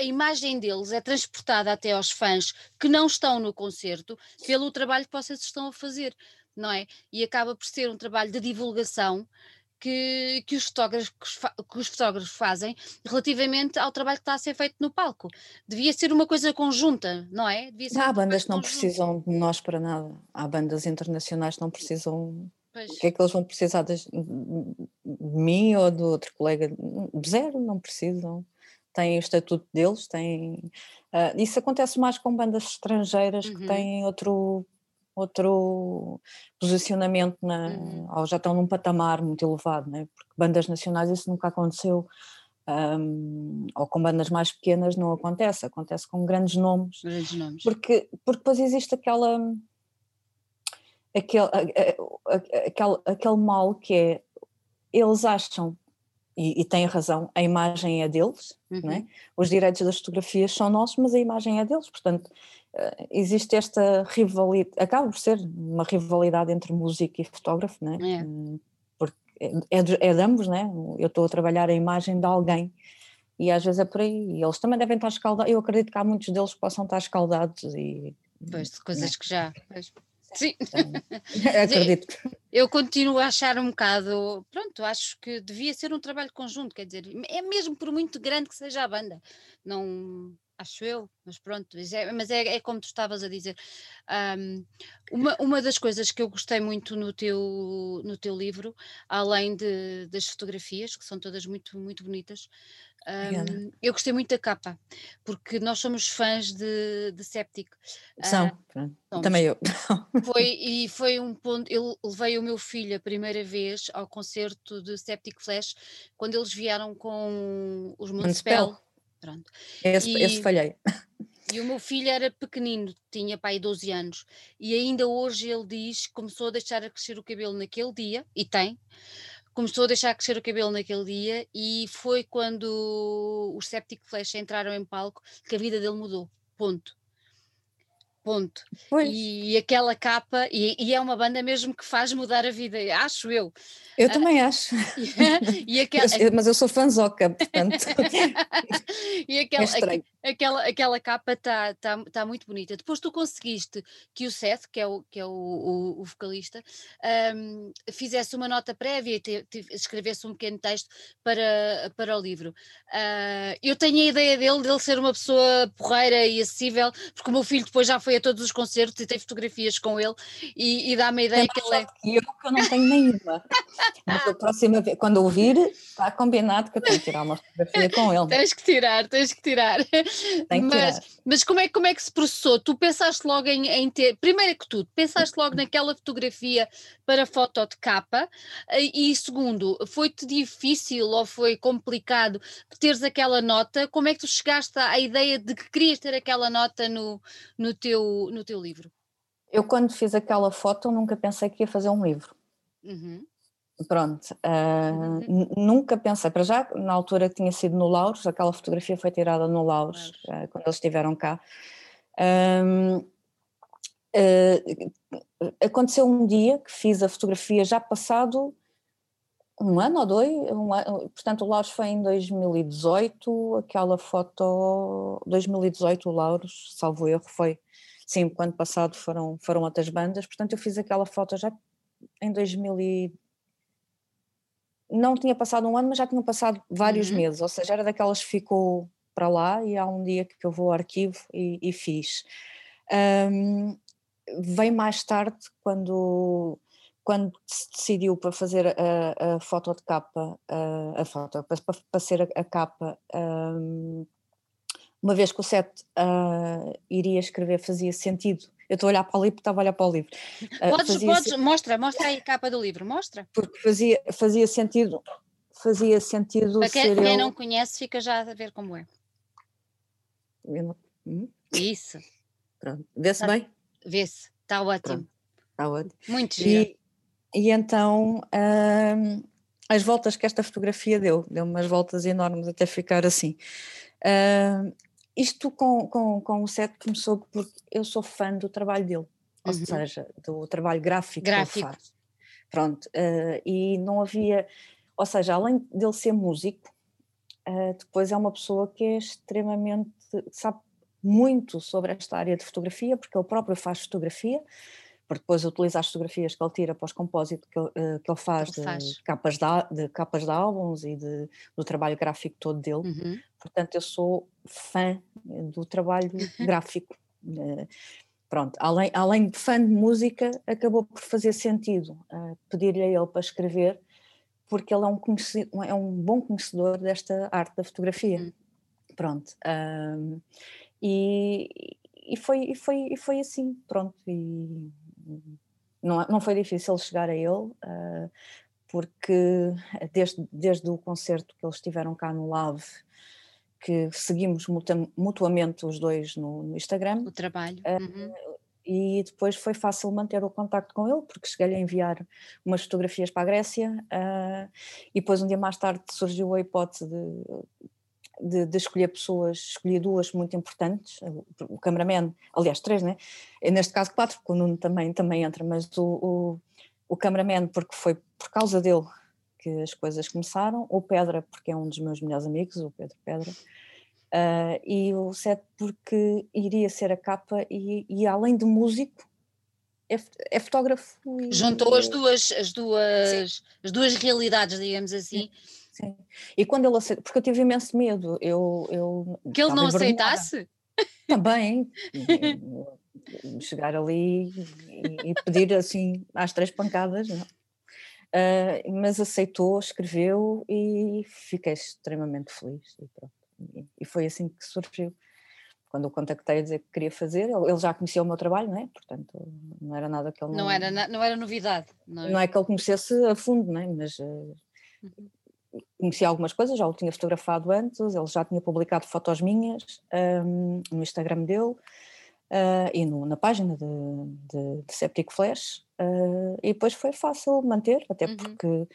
a imagem deles é transportada até aos fãs que não estão no concerto pelo trabalho que vocês estão a fazer, não é? E acaba por ser um trabalho de divulgação que, que, os fotógrafos, que os fotógrafos fazem relativamente ao trabalho que está a ser feito no palco. Devia ser uma coisa conjunta, não é? Há bandas que não precisam de nós para nada. Há bandas internacionais que não precisam. Pois. O que é que eles vão precisar de, de mim ou do outro colega? Zero, não precisam têm o estatuto deles, têm. Uh, isso acontece mais com bandas estrangeiras uhum. que têm outro, outro posicionamento, na, uhum. ou já estão num patamar muito elevado, né? porque bandas nacionais isso nunca aconteceu. Um, ou com bandas mais pequenas não acontece, acontece com grandes nomes. Grandes nomes. Porque, porque depois existe aquela. Aquele, aquele, aquele mal que é eles acham e, e têm razão, a imagem é deles, é? uhum. é? os direitos das fotografias são nossos, mas a imagem é deles, portanto uh, existe esta rivalidade, acaba por ser uma rivalidade entre músico e fotógrafo, não é? é. Hum, porque é, é, de, é de ambos, eu estou a trabalhar a imagem de alguém e às vezes é por aí, e eles também devem estar escaldados, eu acredito que há muitos deles que possam estar escaldados e... Pois, de coisas que já... Pois. Sim. Acredito. Eu continuo a achar um bocado, pronto, acho que devia ser um trabalho conjunto, quer dizer, é mesmo por muito grande que seja a banda, não acho eu, mas pronto, é, mas é, é, como tu estavas a dizer. Um, uma, uma das coisas que eu gostei muito no teu, no teu livro, além de, das fotografias, que são todas muito, muito bonitas, um, eu gostei muito da capa, porque nós somos fãs de, de Septic. São, uh, também eu. Foi, e foi um ponto. Eu levei o meu filho a primeira vez ao concerto de Septic Flash quando eles vieram com os Municipal. Pronto. Esse, e, esse falhei. E o meu filho era pequenino, tinha pai 12 anos, e ainda hoje ele diz que começou a deixar a crescer o cabelo naquele dia, e tem, começou a deixar crescer o cabelo naquele dia e foi quando os Septic Flash entraram em palco que a vida dele mudou. Ponto. Ponto. E, e aquela capa, e, e, é uma banda mesmo que faz mudar a vida, acho eu. Eu uh, também acho. e aquela, mas eu sou fanzoca, portanto. e aquela, é aquela, aquela capa está tá, tá muito bonita. Depois tu conseguiste que o Seth, que é o, que é o, o, o vocalista, um, fizesse uma nota prévia e te, te, escrevesse um pequeno texto para, para o livro. Uh, eu tenho a ideia dele, dele ser uma pessoa porreira e acessível, porque o meu filho depois já foi a todos os concertos e tem fotografias com ele e, e dá-me a ideia que ele é. Que eu que eu não tenho nenhuma. Mas a próxima vez, quando ouvir, está combinado que eu tenho que tirar uma fotografia com ele. Tens que tirar, tens que tirar. Tem que mas, tirar. Mas como é, como é que se processou? Tu pensaste logo em, em ter, primeiro que tudo, pensaste logo naquela fotografia para foto de capa e segundo, foi-te difícil ou foi complicado teres aquela nota? Como é que tu chegaste à ideia de que querias ter aquela nota no, no, teu, no teu livro? Eu quando fiz aquela foto nunca pensei que ia fazer um livro. Uhum. Pronto, uh, nunca pensei, para já, na altura tinha sido no Lauros, aquela fotografia foi tirada no Lauros, uh, quando eles estiveram cá. Um, uh, ah, aconteceu um dia que fiz a fotografia já passado um ano ou dois, um ano, portanto o Lauros foi em 2018, aquela foto, 2018 o Lauros, salvo erro, foi, sim, o ano passado foram, foram outras bandas, portanto eu fiz aquela foto já em 2018, não tinha passado um ano, mas já tinham passado vários uhum. meses, ou seja, era daquelas que ficou para lá e há um dia que eu vou ao arquivo e, e fiz. Um, vem mais tarde, quando, quando se decidiu para fazer a, a foto de capa, a, a foto, para, para ser a, a capa, um, uma vez que o set uh, iria escrever fazia sentido eu estou a olhar para o livro, estava a olhar para o livro. Ah, podes, podes, mostra, mostra aí a capa do livro, mostra. Porque fazia, fazia sentido, fazia sentido. Para quem, quem eu... não conhece, fica já a ver como é. Não... Hum? Isso. Pronto. Vê-se tá, bem? Vê-se, está ótimo. Está ótimo. Muito giro. E, e então. Hum, as voltas que esta fotografia deu, deu umas voltas enormes até ficar assim. Uh, isto com, com, com o set começou porque eu sou fã do trabalho dele, ou uhum. seja, do trabalho gráfico, gráfico. que ele faz. Pronto, uh, e não havia, ou seja, além dele ser músico, uh, depois é uma pessoa que é extremamente, sabe muito sobre esta área de fotografia, porque ele próprio faz fotografia, porque depois utiliza as fotografias que ele tira para os compósitos que, uh, que ele faz, ele de, faz. Capas de, de, capas de álbuns e de, do trabalho gráfico todo dele. Uhum. Portanto, eu sou fã do trabalho gráfico. Uh, pronto, além, além de fã de música, acabou por fazer sentido uh, pedir-lhe a ele para escrever, porque ele é um, é um bom conhecedor desta arte da fotografia. Uhum. Pronto. e, e, foi, e, foi, e foi assim, pronto. E não, não foi difícil chegar a ele, uh, porque desde, desde o concerto que eles tiveram cá no Lave, que seguimos mutuamente os dois no, no Instagram. O trabalho. Uh, uhum. E depois foi fácil manter o contacto com ele, porque cheguei a enviar umas fotografias para a Grécia, uh, e depois um dia mais tarde surgiu a hipótese de de, de, escolher pessoas, escolhi duas muito importantes, o cameraman, aliás três, né? neste caso quatro, porque o Nuno também, também entra, mas o, o, o cameraman porque foi por causa dele que as coisas começaram, o Pedra porque é um dos meus melhores amigos, o Pedro Pedra, uh, e o Sete porque iria ser a capa e, e além de músico, é, é fotógrafo. E, Juntou as duas, as duas, as duas realidades, digamos assim. Sim. E quando ele aceita, porque eu tive imenso medo, eu. eu que ele não aceitasse? Também. chegar ali e, e, pedir assim às três pancadas, não. Uh, mas aceitou, escreveu e fiquei extremamente feliz. E, pronto. e, e foi assim que surgiu quando o contactei a dizer que queria fazer, ele já conhecia o meu trabalho, não é? Portanto, não era nada que ele não... Não era, não era novidade. Não é? não é que ele conhecesse a fundo, não é? Mas uh, conhecia algumas coisas, já o tinha fotografado antes, ele já tinha publicado fotos minhas um, no Instagram dele uh, e no, na página de, de, de Septic Flash, uh, e depois foi fácil manter, até uhum. porque,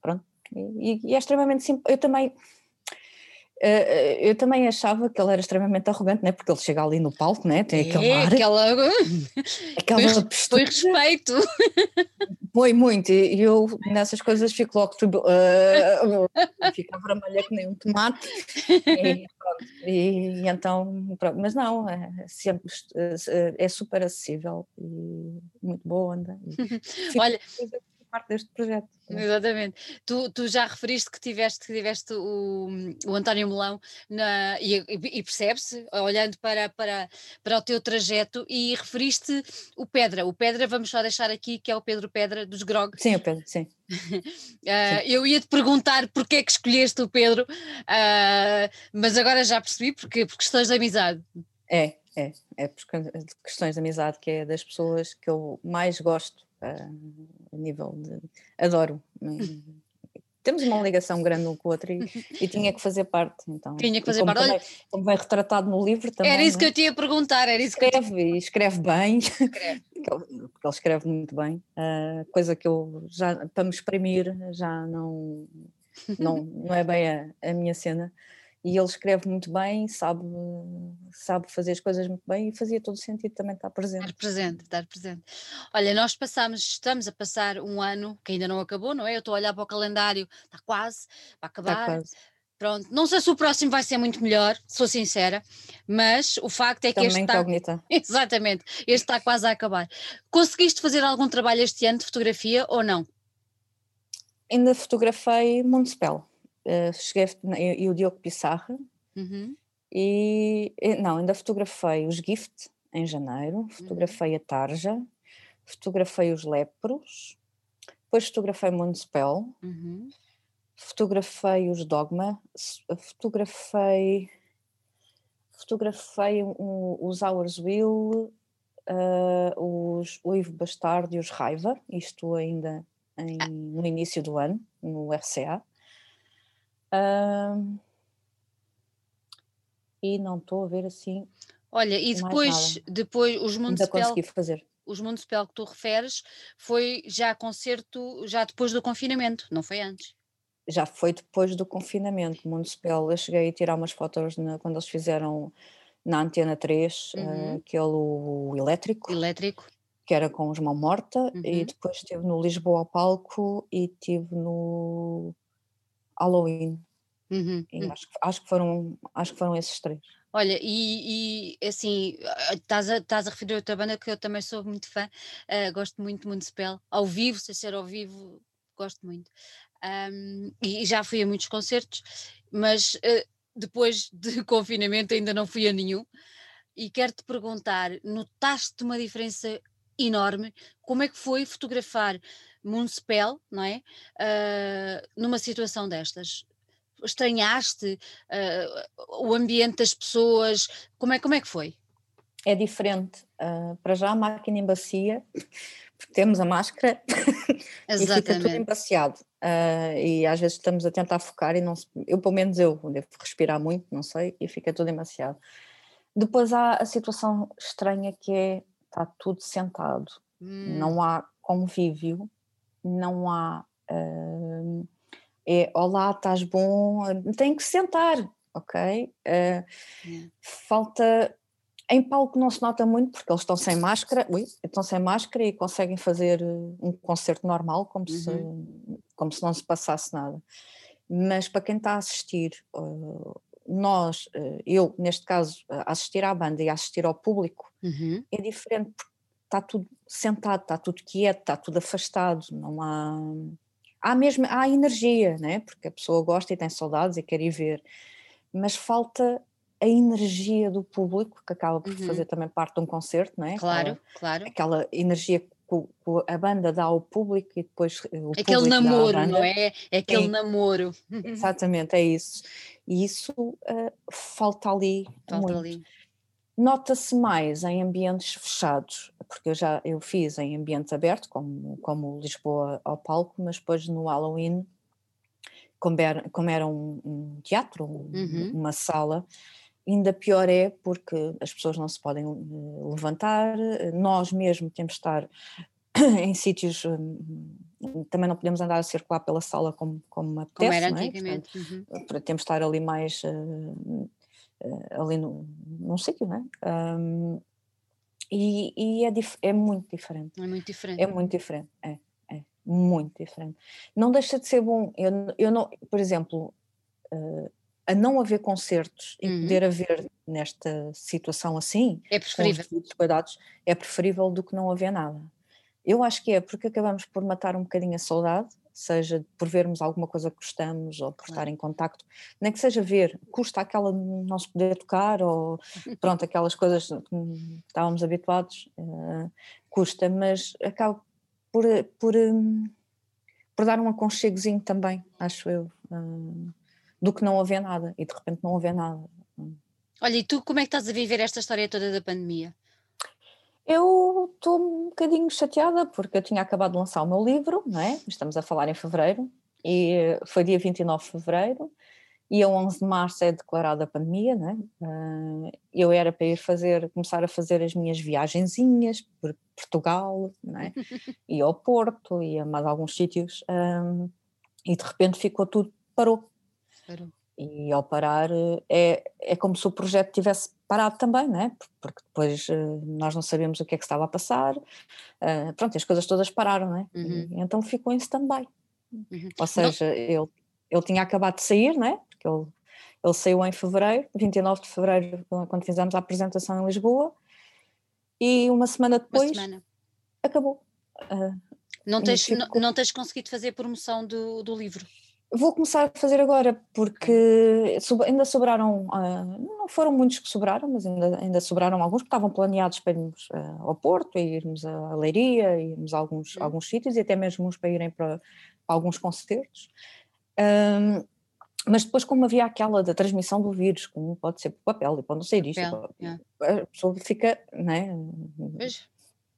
pronto, e, e é extremamente simples. Eu também eu também achava que ele era extremamente arrogante, né? porque ele chega ali no palco, né? tem aquele é, ar, aquela, aquela foi, foi respeito. Foi muito, e eu nessas coisas fico logo uh, fica vermelha que nem um tomate, e, e, e então, pronto, mas não, é, sempre, é super acessível e muito boa onda. Olha, parte deste projeto. Exatamente. Tu, tu já referiste que tiveste, que tiveste o, o António Melão na, e, e percebe-se, olhando para, para, para o teu trajeto, e referiste o Pedra. O Pedra, vamos só deixar aqui, que é o Pedro Pedra dos Grog. Sim, o Pedro, sim. uh. Eu ia te perguntar porque é que escolheste o Pedro, uh, mas agora já percebi, porque, por questões de amizade. É, é, é por questões de amizade, que é das pessoas que eu mais gosto a nível de. Adoro. Temos uma ligação grande um com o outro e, e tinha que fazer parte. Então, tinha que fazer parte. Também, como vem retratado no livro também. Era isso que é? eu tinha a perguntar. Era isso escreve, que eu e escreve bem. Escreve. porque ele escreve muito bem. Uh, coisa que eu já, para me exprimir, já não, não, não é bem a, a minha cena e ele escreve muito bem, sabe, sabe fazer as coisas muito bem e fazia todo o sentido também estar presente. Estar presente, estar presente. Olha, nós passamos, estamos a passar um ano que ainda não acabou, não é? Eu estou a olhar para o calendário, está quase, vai acabar. Está quase. Pronto, não sei se o próximo vai ser muito melhor, sou sincera, mas o facto é que também este está. Exatamente, este está quase a acabar. Conseguiste fazer algum trabalho este ano de fotografia ou não? Ainda fotografei Municipal uh, cheguei e o Diogo Pissarra. Uhum. e não, ainda fotografei os Gift em janeiro, uhum. fotografei a Tarja, fotografei os Lepros, depois fotografei Municipal, uhum. fotografei os Dogma, fotografei fotografei um, os Hours Will, uh, os, o Ivo Bastardo e os Raiva, isto ainda em, no início do ano, no RCA e não estou a ver assim. Olha, e depois, depois os Municipal. Ainda consegui fazer. Os Municipal que tu referes foi já concerto, já depois do confinamento, não foi antes? Já foi depois do confinamento municipal. Eu cheguei a tirar umas fotos na, quando eles fizeram na Antena 3, uhum. uh, aquele o elétrico. Elétrico. Que era com os Mão Morta, uhum. e depois estive no Lisboa ao Palco e estive no Halloween. Uhum, uhum. Acho, acho, que foram, acho que foram esses três. Olha, e, e assim, estás a, estás a referir a outra banda que eu também sou muito fã, uh, gosto muito de Municipal, ao vivo, sem ser ao vivo, gosto muito. Um, e já fui a muitos concertos, mas uh, depois de confinamento ainda não fui a nenhum. E quero-te perguntar: notaste uma diferença enorme? Como é que foi fotografar Municipal, não é? Uh, numa situação destas? Estranhaste uh, o ambiente das pessoas? Como é, como é que foi? É diferente. Uh, para já a máquina embacia, porque temos a máscara e fica tudo embaciado. e às vezes estamos a tentar focar e não se, eu pelo menos eu devo respirar muito, não sei, e fica tudo embaciado. Depois há a situação estranha que é está tudo sentado, hum. não há convívio, não há. Uh, é olá, estás bom, tem que sentar, ok? Uh, Falta. Em palco não se nota muito porque eles estão sem máscara, ui, estão sem máscara e conseguem fazer um concerto normal, como, uhum. se, como se não se passasse nada. Mas para quem está a assistir, uh, nós, uh, eu neste caso, assistir à banda e assistir ao público, uhum. é diferente porque está tudo sentado, está tudo quieto, está tudo afastado, não há. Há mesmo há energia, né? porque a pessoa gosta e tem saudades e quer ir ver, mas falta a energia do público, que acaba por uhum. fazer também parte de um concerto, não é? Claro, aquela, claro. Aquela energia que a banda dá ao público e depois o aquele namoro, não é? É aquele Sim. namoro. Exatamente, é isso. E isso uh, falta ali. Falta muito. ali. Nota-se mais em ambientes fechados, porque eu já eu fiz em ambientes abertos, como, como Lisboa ao palco, mas depois no Halloween, como era, como era um, um teatro, um, uhum. uma sala, ainda pior é porque as pessoas não se podem eh, levantar, nós mesmo temos de estar em sítios, hum, também não podemos andar a circular pela sala como, como apetece, como era é? antigamente. Portanto, uhum. Temos de estar ali mais uh, ali no, num sítio, não é? Um, e, e é, é, muito diferente. É muito diferente. É muito diferente, é, é muito diferente. Não deixa de ser bom. Eu, eu não, por exemplo, uh, a não haver concertos e uhum. poder haver nesta situação assim, é preferível. Com os cuidados, é preferível do que não haver nada. Eu acho que é porque acabamos por matar um bocadinho a saudade, seja por vermos alguma coisa que gostamos ou por estar em contacto, nem que seja ver, custa aquela não se poder tocar ou pronto, aquelas coisas que estávamos habituados, uh, custa, mas acaba por, por, um, por dar um aconchegozinho também, acho eu, uh, do que não haver nada e de repente não haver nada. Olha, e tu como é que estás a viver esta história toda da pandemia? Eu estou um bocadinho chateada porque eu tinha acabado de lançar o meu livro, não é? Estamos a falar em fevereiro, e foi dia 29 de fevereiro, e a 11 de março é declarada a pandemia, é? Ah, eu era para ir fazer, começar a fazer as minhas viagenzinhas por Portugal, é? E ao Porto, e a mais alguns sítios, e de repente ficou tudo, parou. Parou. E ao parar, é, é como se o projeto tivesse parado também, né? porque depois uh, nós não sabemos o que é que estava a passar, uh, pronto, as coisas todas pararam, né? Uhum. E, então ficou em stand-by. Uhum. Ou seja, não. ele, ele tinha acabado de sair, né? porque ele, ele saiu em fevereiro, 29 de fevereiro, quando fizemos a apresentação em Lisboa, e uma semana depois uma semana. acabou. Uh, não, tens, ficou... não, não tens conseguido fazer promoção do, do livro? Vou começar a fazer agora porque ainda sobraram, uh, não foram muitos que sobraram, mas ainda, ainda sobraram alguns que estavam planeados para irmos uh, ao Porto, irmos a Leiria, irmos a alguns, uhum. alguns sítios e até mesmo uns para irem para, para alguns concertos. Um, mas depois, como havia aquela da transmissão do vírus, como pode ser por papel e pode não ser isto, papel, a pessoa fica, né?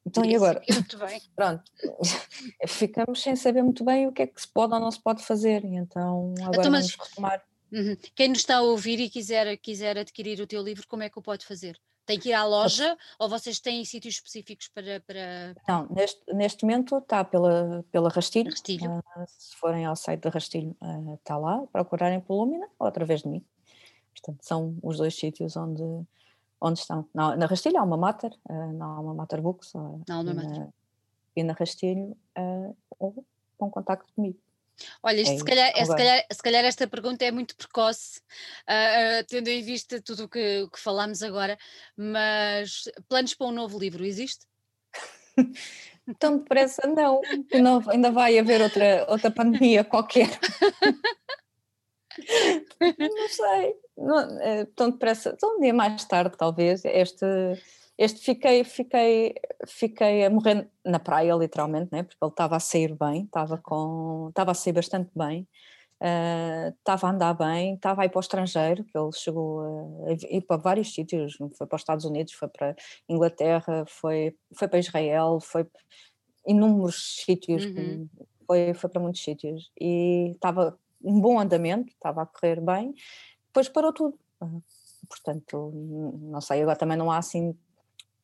Então e agora? Muito bem. Pronto, ficamos sem saber muito bem o que é que se pode ou não se pode fazer, então agora então, mas, vamos retomar. Uhum. Quem nos está a ouvir e quiser, quiser adquirir o teu livro, como é que o pode fazer? Tem que ir à loja ou vocês têm sítios específicos para. para... Não, neste, neste momento está pela, pela Rastilho. Rastilho. Uh, se forem ao site da Rastilho, uh, está lá, procurarem por Lúmina ou através de mim. Portanto, são os dois sítios onde, onde estão. Na, na Rastilho há uma Mater, uh, na Alma Mater Books, uh, não, não na, e na Rastilho, uh, ou com contacto comigo. Olha, isto, é, se, calhar, é, se, calhar, se, calhar, esta pergunta é muito precoce, uh, tendo em vista tudo o que, que falámos agora, mas planos para um novo livro, existe? Tão depressa não, não, ainda vai haver outra, outra pandemia qualquer. não sei, não, é, tão depressa, um dia mais tarde talvez, este, este fiquei, fiquei, fiquei a morrer na praia literalmente, né? porque ele estava a sair bem, estava, com, estava a sair bastante bem, uh, estava a andar bem, estava a ir para o estrangeiro, que ele chegou a, ir para vários sítios, foi para os Estados Unidos, foi para Inglaterra, foi, foi para Israel, foi inúmeros sítios, uhum. foi, foi para muitos sítios e estava um bom andamento, estava a correr bem, depois parou tudo. Portanto, não sei, agora também não há assim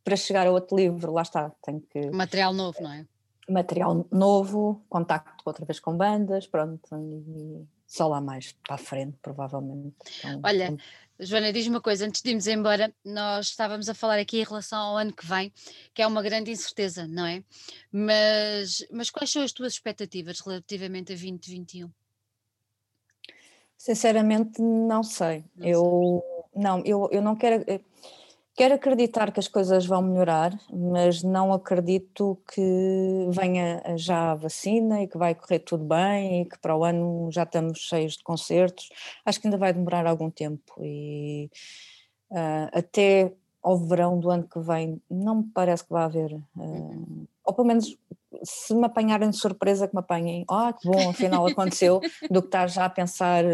para chegar a outro livro, lá está, tem que. Material novo, não é? Material novo, contacto outra vez com bandas, pronto, e só lá mais para a frente, provavelmente. Então, Olha, Joana, diz uma coisa, antes de irmos embora, nós estávamos a falar aqui em relação ao ano que vem, que é uma grande incerteza, não é? Mas, mas quais são as tuas expectativas relativamente a 2021? Sinceramente, não sei. Não eu sei. não, eu, eu não quero. Eh, Quero acreditar que as coisas vão melhorar, mas não acredito que venha já a vacina e que vai correr tudo bem e que para o ano já estamos cheios de concertos. Acho que ainda vai demorar algum tempo e uh, até ao verão do ano que vem não me parece que vai haver, uh, ou pelo menos se me apanharem de surpresa que me apanhem, ah que bom, afinal aconteceu, do que estar já a pensar,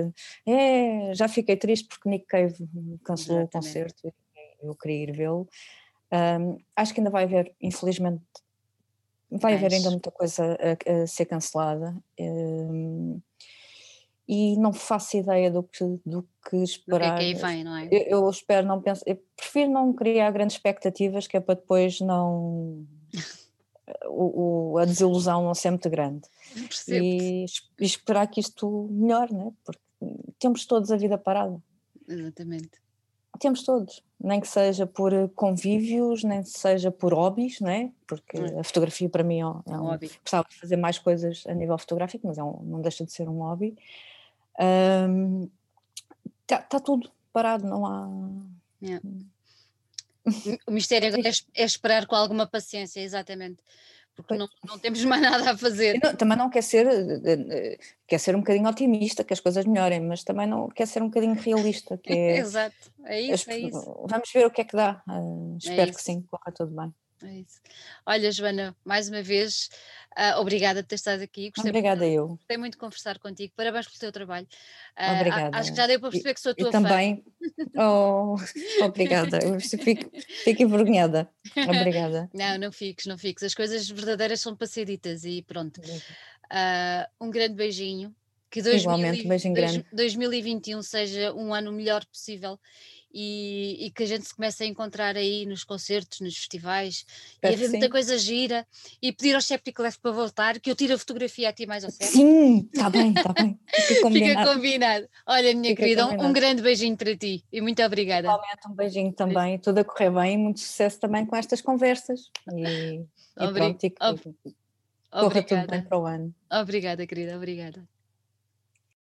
é, já fiquei triste porque Nick Cave cancelou Exatamente. o concerto eu queria ir vê-lo. Um, acho que ainda vai haver, infelizmente, vai haver ainda muita coisa a, a ser cancelada. Um, e não faço ideia do que, do que esperar. Do que é que aí vem, não é? Eu, eu espero, não penso, eu prefiro não criar grandes expectativas, que é para depois não. o, o, a desilusão não ser muito grande. E, e, esperar que isto melhore, né? porque temos todos a vida parada. Exatamente. Temos todos, nem que seja por convívios, nem que seja por hobbies, né? porque hum. a fotografia para mim é um, é um hobby. Gostava de fazer mais coisas a nível fotográfico, mas é um, não deixa de ser um hobby. Está tá tudo parado, não há. Yeah. o mistério agora é, é esperar com alguma paciência, exatamente porque não, não, temos mais nada a fazer. Não, também não quer ser, eh, quer ser um bocadinho otimista, que as coisas melhorem, mas também não quer ser um bocadinho realista. Que é, Exato, é isso, é isso. Vamos ver o que é que dá. Uh, espero é que sim, corra tudo bem. É isso. Olha, Joana, mais uma vez, uh, obrigada por ter estado aqui. Gostei Obrigada muito, eu. Gostei muito de conversar contigo. Parabéns pelo teu trabalho. Uh, obrigada. Acho que já deu para perceber que sou a tua e também, oh, obrigada. Eu fico, fico envergonhada. Obrigada. Não, não fiques, não fiques. As coisas verdadeiras são para ser ditas e pronto. Uh, um grande beijinho. Que 2000, Igualmente, um beijinho grande. 2021 seja um ano melhor possível e, e, que a gente se comece a encontrar aí nos concertos, nos festivais e haver muita coisa gira e pedir ao Septic Left para voltar, que eu tire a fotografia a ti mais ao certo. Sim, está bem, está bem. Fica combinado. Fica combinado. Olha, minha Fica querida, um, um, grande beijinho para ti e muito obrigada. Igualmente um beijinho também, tudo a correr bem, muito sucesso também com estas conversas. E, e pronto, e que, corra tudo bem para o ano. Obrigada, querida, obrigada.